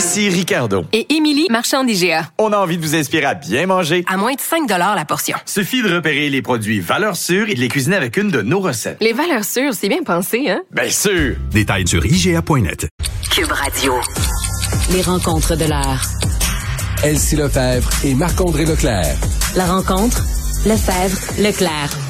Ici Ricardo. Et Émilie, marchand d'IGA. On a envie de vous inspirer à bien manger. À moins de 5 la portion. Suffit de repérer les produits valeurs sûres et de les cuisiner avec une de nos recettes. Les valeurs sûres, c'est bien pensé, hein? Bien sûr! Détails sur IGA.net. Cube Radio. Les rencontres de l'heure. Elsie Lefebvre et Marc-André Leclerc. La rencontre, Lefebvre, Leclerc.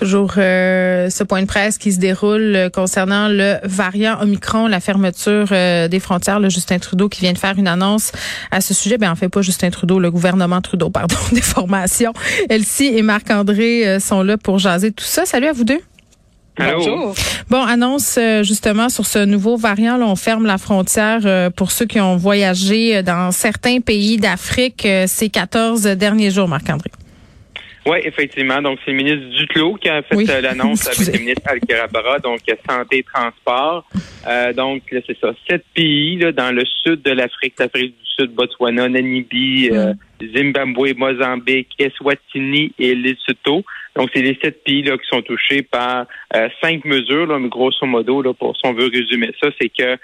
Toujours euh, ce point de presse qui se déroule euh, concernant le variant Omicron, la fermeture euh, des frontières. Le Justin Trudeau qui vient de faire une annonce à ce sujet. Ben en fait pas Justin Trudeau, le gouvernement Trudeau, pardon, des formations. Elsie et Marc-André sont là pour jaser tout ça. Salut à vous deux. Bonjour. Bon, annonce justement sur ce nouveau variant. Là, on ferme la frontière pour ceux qui ont voyagé dans certains pays d'Afrique ces 14 derniers jours, Marc-André. Oui, effectivement. Donc, c'est le ministre Duclos qui a fait euh, l'annonce avec le ministre Al-Karabara, donc Santé et Transport. Euh, donc, c'est ça. Sept pays là, dans le sud de l'Afrique, l'Afrique du Sud, Botswana, Namibie, euh, Zimbabwe, Mozambique, Eswatini et Lesotho. Donc, c'est les sept pays là, qui sont touchés par cinq mesures, là, mais grosso modo, là, pour si on veut résumer ça, c'est que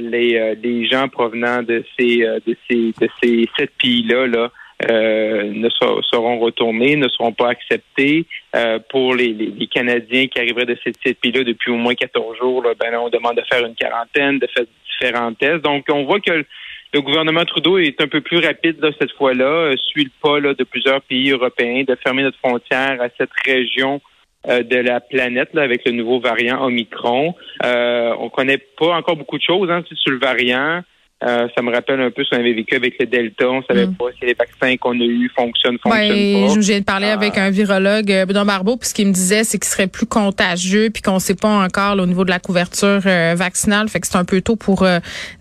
les, les gens provenant de ces de ces de ces sept pays-là là, euh, ne seront retournés, ne seront pas acceptés. Euh, pour les, les, Canadiens qui arriveraient de ces pays-là depuis au moins 14 jours, là, ben on demande de faire une quarantaine, de faire différents tests. Donc, on voit que le gouvernement Trudeau est un peu plus rapide cette fois-là, euh, suit le pas là, de plusieurs pays européens de fermer notre frontière à cette région de la planète là, avec le nouveau variant Omicron. Euh, on connaît pas encore beaucoup de choses hein, sur le variant. Euh, ça me rappelle un peu ce qu'on avait vécu avec le Delta. On savait mm. pas si les vaccins qu'on a eus fonctionnent, fonctionnent ouais, pas. Je viens de parler avec un virologue, euh, Benoît Barbeau, puis ce qu'il me disait, c'est qu'il serait plus contagieux, puis qu'on sait pas encore au niveau de la couverture euh, vaccinale. Fait que c'est un peu tôt pour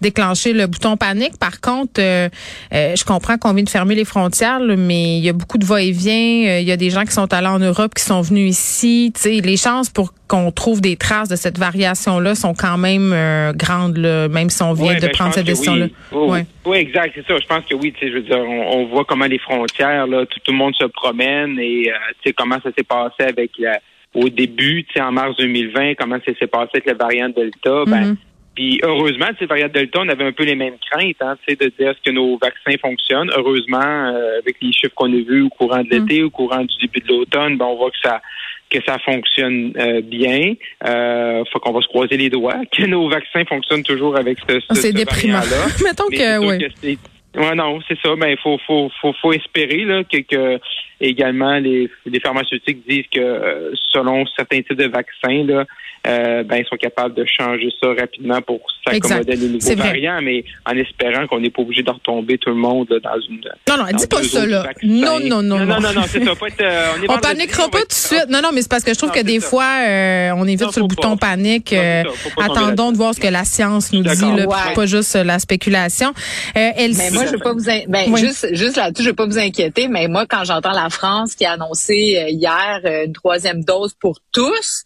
déclencher le bouton panique. Par contre, je comprends qu'on vient de fermer les frontières, mais il y a beaucoup de va-et-vient. Il y a des gens qui sont allés en Europe, qui sont venus ici. les chances pour qu'on trouve des traces de cette variation-là sont quand même euh, grandes, là, même si on vient de ben, prendre cette décision-là. Oui. oui. exact, c'est ça. Je pense que oui, tu sais, je veux dire, on, voit comment les frontières, là, tout, le monde se promène et euh, tu sais comment ça s'est passé avec la, au début, tu sais, en mars 2020, comment ça s'est passé avec la variante Delta. Ben, mm-hmm. Puis heureusement, ces variante Delta, on avait un peu les mêmes craintes, hein, de dire est-ce que nos vaccins fonctionnent. Heureusement, euh, avec les chiffres qu'on a vus au courant de l'été, mm. au courant du début de l'automne, ben, on voit que ça que ça fonctionne euh, bien. Euh, faut qu'on va se croiser les doigts, que nos vaccins fonctionnent toujours avec ce, ce, ah, C'est déprimant. Mettons que, oui. Ouais, non, c'est ça. Ben, faut, faut, faut, faut espérer là, que, que également les, les pharmaceutiques disent que euh, selon certains types de vaccins, là, euh, ben, ils sont capables de changer ça rapidement pour s'accommoder les nouveaux variants, mais en espérant qu'on n'est pas obligé de retomber tout le monde dans une. Non, non, dis pas ça, là. Non, non, non. Non, non, non, non c'est ça. Pas être, euh, on, paniquera pas tout de suite. Non, non, mais c'est parce que je trouve que des fois, euh, on évite sur le bouton panique. Euh, attendons de voir ce que la science nous dit, là, pas juste la spéculation. mais moi, je veux pas vous, ben, juste, juste là-dessus, je veux pas vous inquiéter, mais moi, quand j'entends la France qui a annoncé hier une troisième dose pour tous,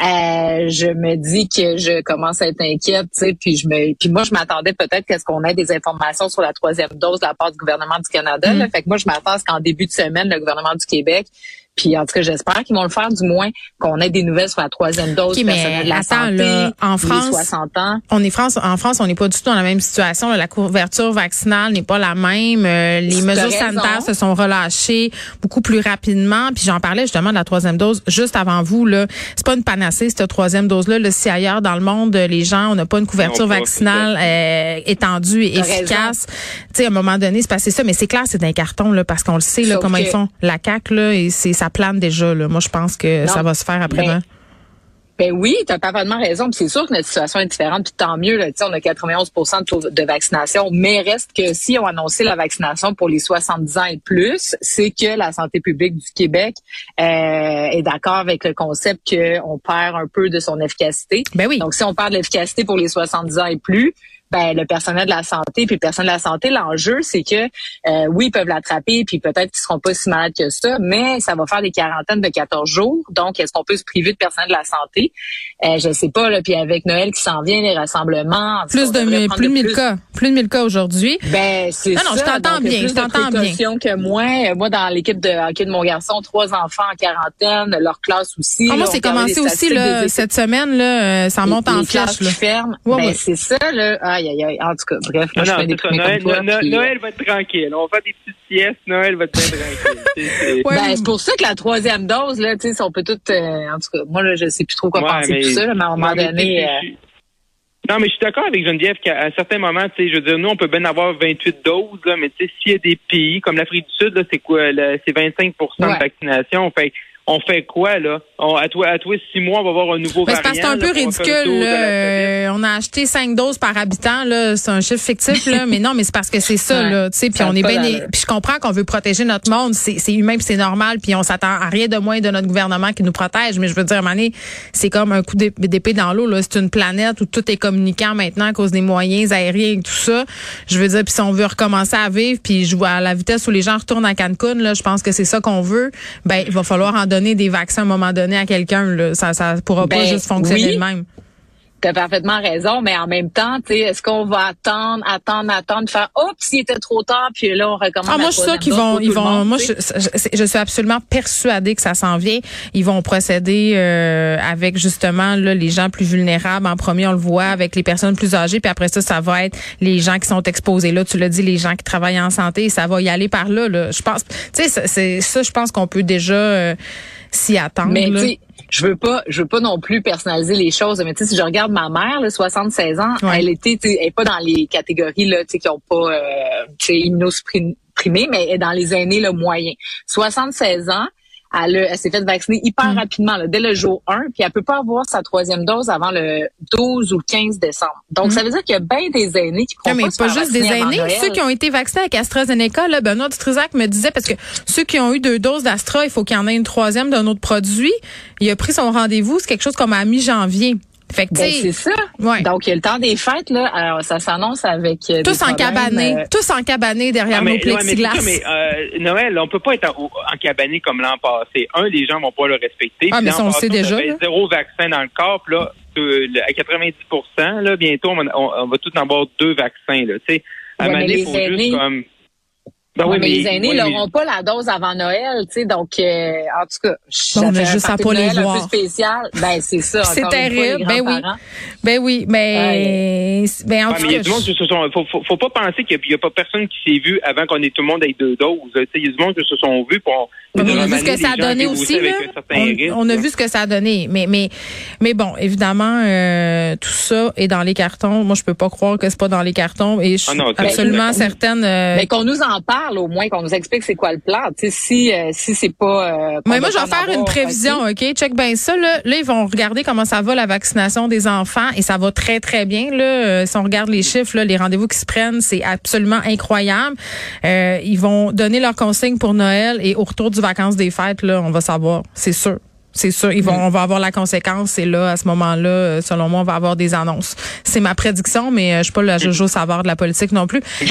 euh, je me dis que je commence à être inquiète, tu sais, puis je me, puis moi je m'attendais peut-être qu'est-ce qu'on ait des informations sur la troisième dose de la part du gouvernement du Canada. Là. Mm. Fait que moi je m'attends à ce qu'en début de semaine le gouvernement du Québec puis en tout cas, j'espère qu'ils vont le faire du moins qu'on ait des nouvelles sur la troisième dose okay, personnel de la santé, là, en France, 60 ans. On est France, en France, on n'est pas du tout dans la même situation. La couverture vaccinale n'est pas la même. Euh, les mesures sanitaires se sont relâchées beaucoup plus rapidement. Puis j'en parlais justement de la troisième dose juste avant vous. Là, c'est pas une panacée cette troisième dose-là. Là, si ailleurs dans le monde, les gens, on n'a pas une couverture vaccinale euh, étendue et efficace. Tu sais, à un moment donné, c'est passé ça. Mais c'est clair, c'est un carton là, parce qu'on le sait là, comment ils font la CAC là, et c'est ça plane déjà. Là. Moi, je pense que ça va se faire après-demain. Ben oui, tu as parfaitement raison. c'est sûr que notre situation est différente, puis tant mieux. Là, on a 91 de, de vaccination, mais reste que si on a annoncé la vaccination pour les 70 ans et plus, c'est que la santé publique du Québec euh, est d'accord avec le concept qu'on perd un peu de son efficacité. Ben oui. Donc si on perd de l'efficacité pour les 70 ans et plus, ben le personnel de la santé puis le personnel de la santé l'enjeu c'est que euh, oui ils peuvent l'attraper puis peut-être qu'ils seront pas si malades que ça mais ça va faire des quarantaines de 14 jours. Donc est-ce qu'on peut se priver de personnel de la santé? Euh, je sais pas là puis avec Noël qui s'en vient les rassemblements plus de plus de 1000 cas. Plus de 1000 cas aujourd'hui. Ben c'est ça non je t'entends bien je t'entends bien. que moi. Euh, moi dans l'équipe de hockey de mon garçon trois enfants en quarantaine leur classe aussi ah, moi c'est commencé aussi là, cette semaine là euh, ça monte en flèche là. ferme ben, c'est ça là ah, en tout cas, bref, moi, je fais des Noël, Noël, va être tranquille. On va faire des petites siestes. Noël va être bien tranquille. Ben, c'est pour ça que la troisième dose, là, tu sais, on peut tout, euh, en tout cas, moi, là, je sais plus trop quoi penser de tout ça, mais à un moment donné, euh, non, mais je suis d'accord avec Geneviève qu'à un certain moment, tu sais, je veux dire, nous, on peut bien avoir 28 doses, là, mais tu sais, s'il y a des pays, comme l'Afrique du Sud, là, c'est quoi, c'est 25% de vaccination. Fait on fait quoi, là? On, à, toi, à toi, six mois, on va avoir un nouveau variant. C'est un peu ridicule. Euh, on a acheté cinq doses par habitant. là. C'est un chiffre fictif, là, mais non, mais c'est parce que c'est ça. là. Puis on est bien. Puis je comprends qu'on veut protéger notre monde. C'est humain puis c'est normal. Puis on s'attend à rien de moins de notre gouvernement qui nous protège. Mais je veux dire, à un moment c'est comme un coup d'épée dans l'eau. C'est une planète où tout est communicant maintenant à cause des moyens aériens et tout ça. Je veux dire, puis si on veut recommencer à vivre, puis je vois à la vitesse où les gens retournent à Cancun, là, je pense que c'est ça qu'on veut. Ben, il va falloir en donner des vaccins à un moment donné à quelqu'un. Ça ne pourra pas ben, juste fonctionner de même. Tu as parfaitement raison, mais en même temps, tu sais, est-ce qu'on va attendre, attendre, attendre, faire oups, s'il était trop tard, puis là on recommence. Ah, moi je suis qu'ils vont, ils vont. moi, je, suis absolument persuadée que ça s'en vient. Ils vont procéder euh, avec justement là les gens plus vulnérables. En premier, on le voit avec les personnes plus âgées, puis après ça, ça va être les gens qui sont exposés. Là, tu l'as dit, les gens qui travaillent en santé, ça va y aller par là. là. Je pense, tu sais, c'est ça, je pense qu'on peut déjà euh, s'y attendre. Mais je veux pas, je veux pas non plus personnaliser les choses. Mais tu sais, si je regarde ma mère, là, 76 ans, elle était, elle est pas dans les catégories là, tu sais, qui ont pas, euh, tu sais, mais elle est dans les aînés le moyen. 76 ans, elle, s'est fait vacciner hyper mm. rapidement, dès le jour 1, puis elle peut pas avoir sa troisième dose avant le 12 ou le 15 décembre. Donc, mm. ça veut dire qu'il y a bien des aînés qui pourront mais pas, juste des aînés. Ceux qui ont été vaccinés avec AstraZeneca, là, Benoît Dutrisac me disait, parce que ceux qui ont eu deux doses d'Astra, il faut qu'il y en ait une troisième d'un autre produit. Il a pris son rendez-vous, c'est quelque chose comme à mi-janvier. Fait que ben, c'est ça. Ouais. Donc il y a le temps des fêtes là. Alors ça s'annonce avec euh, tous en cabané, euh, tous en cabané derrière ah, nos plexiglas. Ouais, mais, euh, Noël, on peut pas être en, en cabané comme l'an passé. Un, les gens vont pas le respecter. Ah mais ça, on le sait déjà. Zéro vaccin dans le corps, puis là à 90 là bientôt on, on, va tout en avoir deux vaccins là. Tu sais, à ouais, il faut juste comme ben oui, mais, les aînés n'auront pas la dose avant Noël, tu sais, donc euh, en tout cas, je on juste à pas les voir. Un peu spécial. Ben c'est ça. C'est terrible. ben oui. Ben oui, mais ben en tout cas. Il faut, faut, faut, pas penser qu'il n'y a, pas personne qui s'est vu avant qu'on ait tout le monde avec deux doses. Il y a du monde qui se sont vus pour. On a vu ce que ça a donné aussi. Là? On, a vu ce que ça a donné, mais mais mais bon, évidemment, euh, tout ça est dans les cartons. Moi, je peux pas croire que c'est pas dans les cartons et je suis ah absolument certaine. Euh, mais qu'on nous en parle au moins, qu'on nous explique c'est quoi le plan. si euh, si c'est pas. Euh, mais moi, je vais faire une prévision, ok? Check bien ça. Là. là, ils vont regarder comment ça va la vaccination des enfants et ça va très très bien. Là, euh, si on regarde les chiffres, là, les rendez-vous qui se prennent, c'est absolument incroyable. Euh, ils vont donner leurs consignes pour Noël et au retour du vacances des fêtes, là, on va savoir, c'est sûr. C'est sûr, ils vont, mm. on va avoir la conséquence. Et là, à ce moment-là, selon moi, on va avoir des annonces. C'est ma prédiction, mais euh, je suis pas le Jojo savoir de la politique non plus. OK,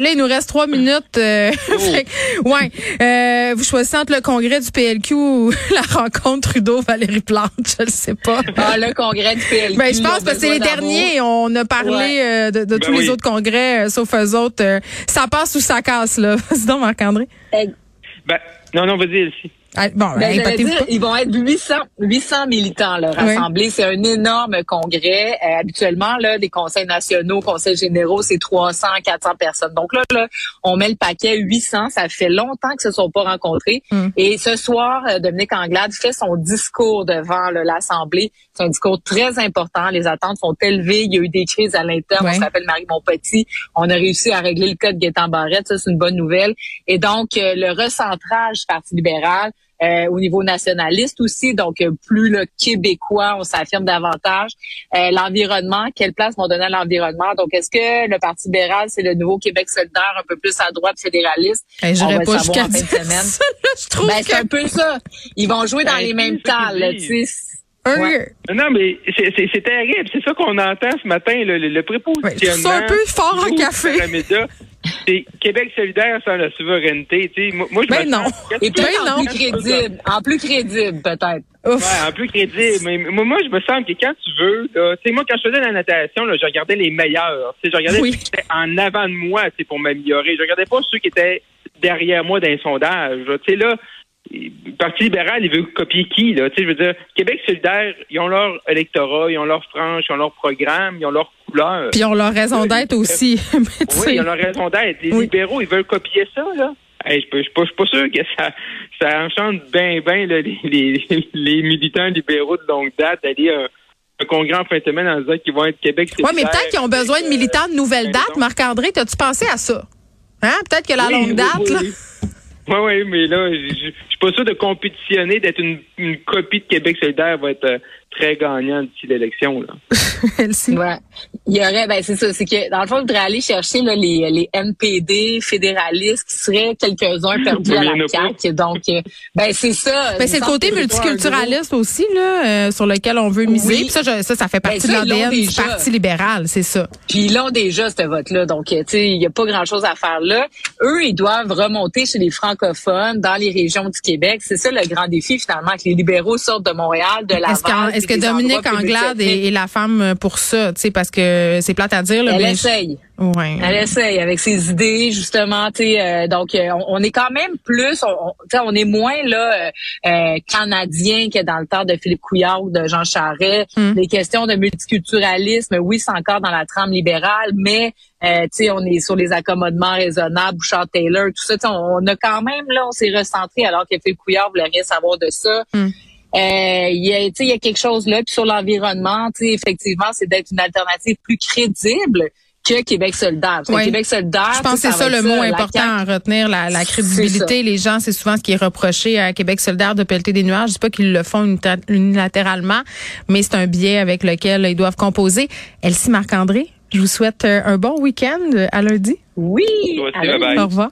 là, il nous reste trois minutes. Euh, oh. ouais. Euh, vous choisissez entre le congrès du PLQ ou la rencontre Trudeau-Valérie Plante, je ne sais pas. Ah, le congrès du PLQ. Ben, je pense que c'est les derniers. On a parlé de, de ben tous les autres congrès, sauf eux autres. ça passe ou ça casse, là? Vas-y donc, Marc-André. Ben, non, non, vas-y, Elsie. Ah, bon, ben, dire, ils vont être 800, 800 militants là, rassemblés. C'est un énorme congrès. Euh, habituellement, là, des conseils nationaux, conseils généraux, c'est 300, 400 personnes. Donc là, là, on met le paquet 800. Ça fait longtemps que se sont pas rencontrés. Mm. Et ce soir, euh, Dominique Anglade fait son discours devant l'Assemblée. C'est un discours très important. Les attentes sont élevées. Il y a eu des crises à l'interne. On s'appelle Marie Montpetit. On a réussi à régler le cas de Gaétan Barrette. Ça, c'est une bonne nouvelle. Et donc, euh, le recentrage Parti libéral euh, au niveau nationaliste aussi. Donc, euh, plus le québécois, on s'affirme davantage. Euh, l'environnement, quelle place vont donner à l'environnement? Donc, est-ce que le Parti libéral, c'est le nouveau Québec solidaire, un peu plus à droite fédéraliste? Hey, on va pas jusqu'à fin de semaine. je trouve ben, c'est un peu ça. Ils vont jouer dans ben, les mêmes temps, tu sais. Ouais. Non, mais c'est terrible. C'est ça qu'on entend ce matin, le, le prépositionnement. c'est un peu fort en café. C'est Québec solidaire sans la souveraineté. Tu sais, moi, je ben non. Et en, plus crédible. En plus crédible, peut-être. Ouais, en plus crédible. Mais moi, je me sens que quand tu veux, tu sais, moi, quand je faisais la natation, là, je regardais les meilleurs. Tu sais, je regardais ceux qui étaient en avant de moi, tu pour m'améliorer. Je regardais pas ceux qui étaient derrière moi dans les sondages. Tu sais, là, le Parti libéral, il veut copier qui, là? Tu sais, je veux dire, Québec solidaire, ils ont leur électorat, ils ont leur frange, ils ont leur programme, ils ont leur couleur. Puis ils ont leur raison d'être aussi. oui, ils ont leur raison d'être. Les libéraux, ils veulent copier ça, là. Hey, je ne suis pas, sûr que ça, ça enchante bien, bien les, les, les, militants libéraux de longue date d'aller à un, congrès en fin de semaine en disant qu'ils vont être Québec. Oui, mais peut-être qu'ils ont besoin de militants de nouvelle date. Marc-André, as-tu pensé à ça? Hein? Peut-être que la longue date, là... Oui, oui, mais là, je suis pas sûr de compétitionner, d'être une, une, copie de Québec solidaire va être euh, très gagnant d'ici l'élection. Là. ouais. Il y aurait, ben c'est ça, c'est que dans le fond, il faudrait aller chercher là, les, les NPD fédéralistes qui seraient quelques-uns perdus à la CAQ. Donc, euh, ben c'est ça. Ben, c'est le côté multiculturaliste aussi là, euh, sur lequel on veut miser. Puis ça, ça, ça fait ben, partie de l'ADN du Parti libéral, c'est ça. Puis ils l'ont déjà ce vote-là, donc tu sais, il y a pas grand-chose à faire là. Eux, ils doivent remonter chez les francophones dans les régions du Québec. C'est ça le grand défi finalement, que les libéraux sortent de Montréal, de Laval est-ce que Dominique Anglade est, la femme pour ça, tu sais, parce que c'est plate à dire. Là, Elle essaye. Ouais. Elle essaye avec ses idées justement. Euh, donc euh, on, est quand même plus, on, on est moins là euh, canadien que dans le temps de Philippe Couillard ou de Jean Charest. Hmm. Les questions de multiculturalisme, oui, c'est encore dans la trame libérale, mais euh, on est sur les accommodements raisonnables, Bouchard Taylor, tout ça. On, a quand même là, on s'est recentré alors que Philippe Couillard voulait rien savoir de ça. Hmm. Euh, il y a, il y a quelque chose là. Puis sur l'environnement, effectivement, c'est d'être une alternative plus crédible que Québec solidaire. Québec solidaire. Je pense que c'est ça, le mot important à retenir, la, la crédibilité. Les gens, c'est souvent ce qui est reproché à Québec solidaire de pelleter des nuages. Je dis pas qu'ils le font unilatéralement, mais c'est un biais avec lequel ils doivent composer. Elsie Marc-André, je vous souhaite euh, un bon week-end à lundi. Oui. Au revoir.